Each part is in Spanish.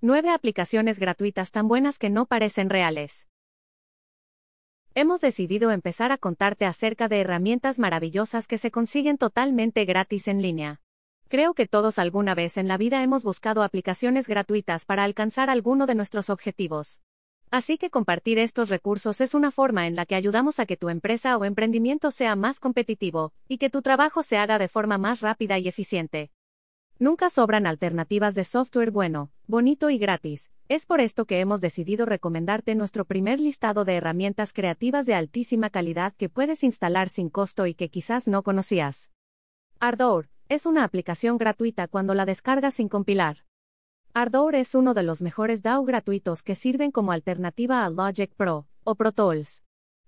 9 aplicaciones gratuitas tan buenas que no parecen reales. Hemos decidido empezar a contarte acerca de herramientas maravillosas que se consiguen totalmente gratis en línea. Creo que todos alguna vez en la vida hemos buscado aplicaciones gratuitas para alcanzar alguno de nuestros objetivos. Así que compartir estos recursos es una forma en la que ayudamos a que tu empresa o emprendimiento sea más competitivo, y que tu trabajo se haga de forma más rápida y eficiente. Nunca sobran alternativas de software bueno, bonito y gratis. Es por esto que hemos decidido recomendarte nuestro primer listado de herramientas creativas de altísima calidad que puedes instalar sin costo y que quizás no conocías. Ardor es una aplicación gratuita cuando la descargas sin compilar. Ardor es uno de los mejores DAO gratuitos que sirven como alternativa a Logic Pro o Pro Tools.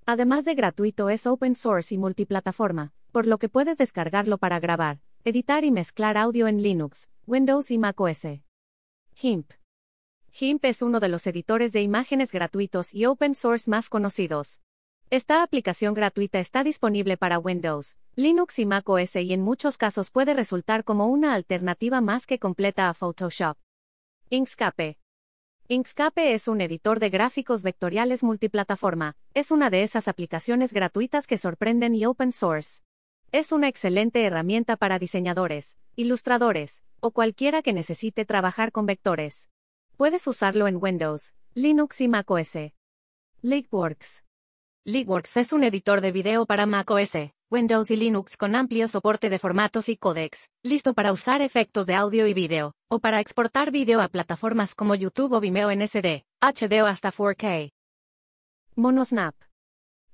Además de gratuito es open source y multiplataforma, por lo que puedes descargarlo para grabar, Editar y mezclar audio en Linux, Windows y macOS. GIMP. GIMP es uno de los editores de imágenes gratuitos y open source más conocidos. Esta aplicación gratuita está disponible para Windows, Linux y macOS y en muchos casos puede resultar como una alternativa más que completa a Photoshop. Inkscape. Inkscape es un editor de gráficos vectoriales multiplataforma, es una de esas aplicaciones gratuitas que sorprenden y open source. Es una excelente herramienta para diseñadores, ilustradores, o cualquiera que necesite trabajar con vectores. Puedes usarlo en Windows, Linux y macOS. LeakWorks. LeakWorks es un editor de video para macOS, Windows y Linux con amplio soporte de formatos y códecs, listo para usar efectos de audio y video, o para exportar video a plataformas como YouTube o Vimeo en SD, HD o hasta 4K. Monosnap.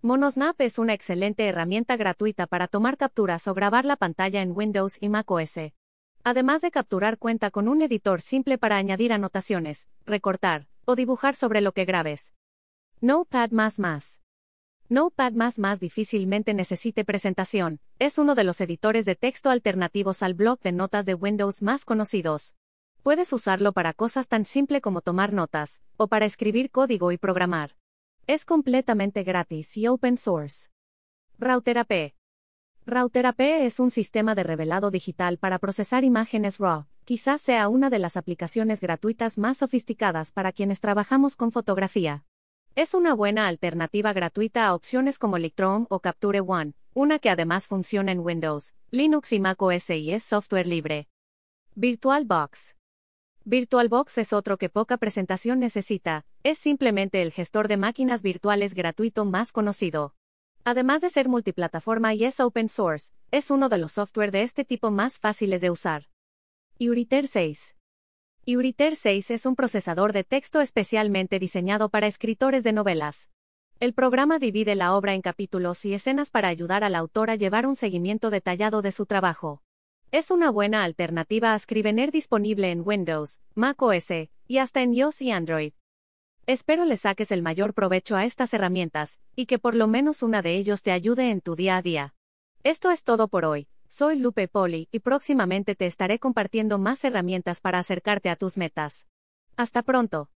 Monosnap es una excelente herramienta gratuita para tomar capturas o grabar la pantalla en Windows y macOS. Además de capturar cuenta con un editor simple para añadir anotaciones, recortar o dibujar sobre lo que grabes. Notepad++. Notepad++ difícilmente necesite presentación, es uno de los editores de texto alternativos al blog de notas de Windows más conocidos. Puedes usarlo para cosas tan simple como tomar notas, o para escribir código y programar. Es completamente gratis y open source. Router AP. Router AP es un sistema de revelado digital para procesar imágenes RAW. Quizás sea una de las aplicaciones gratuitas más sofisticadas para quienes trabajamos con fotografía. Es una buena alternativa gratuita a opciones como Lightroom o Capture One, una que además funciona en Windows, Linux y Mac OS y es software libre. VirtualBox. VirtualBox es otro que poca presentación necesita, es simplemente el gestor de máquinas virtuales gratuito más conocido. Además de ser multiplataforma y es open source, es uno de los software de este tipo más fáciles de usar. Euriter 6. Euriter 6 es un procesador de texto especialmente diseñado para escritores de novelas. El programa divide la obra en capítulos y escenas para ayudar al autor a llevar un seguimiento detallado de su trabajo. Es una buena alternativa a Scrivener disponible en Windows, Mac OS, y hasta en iOS y Android. Espero le saques el mayor provecho a estas herramientas, y que por lo menos una de ellos te ayude en tu día a día. Esto es todo por hoy. Soy Lupe Poli y próximamente te estaré compartiendo más herramientas para acercarte a tus metas. Hasta pronto.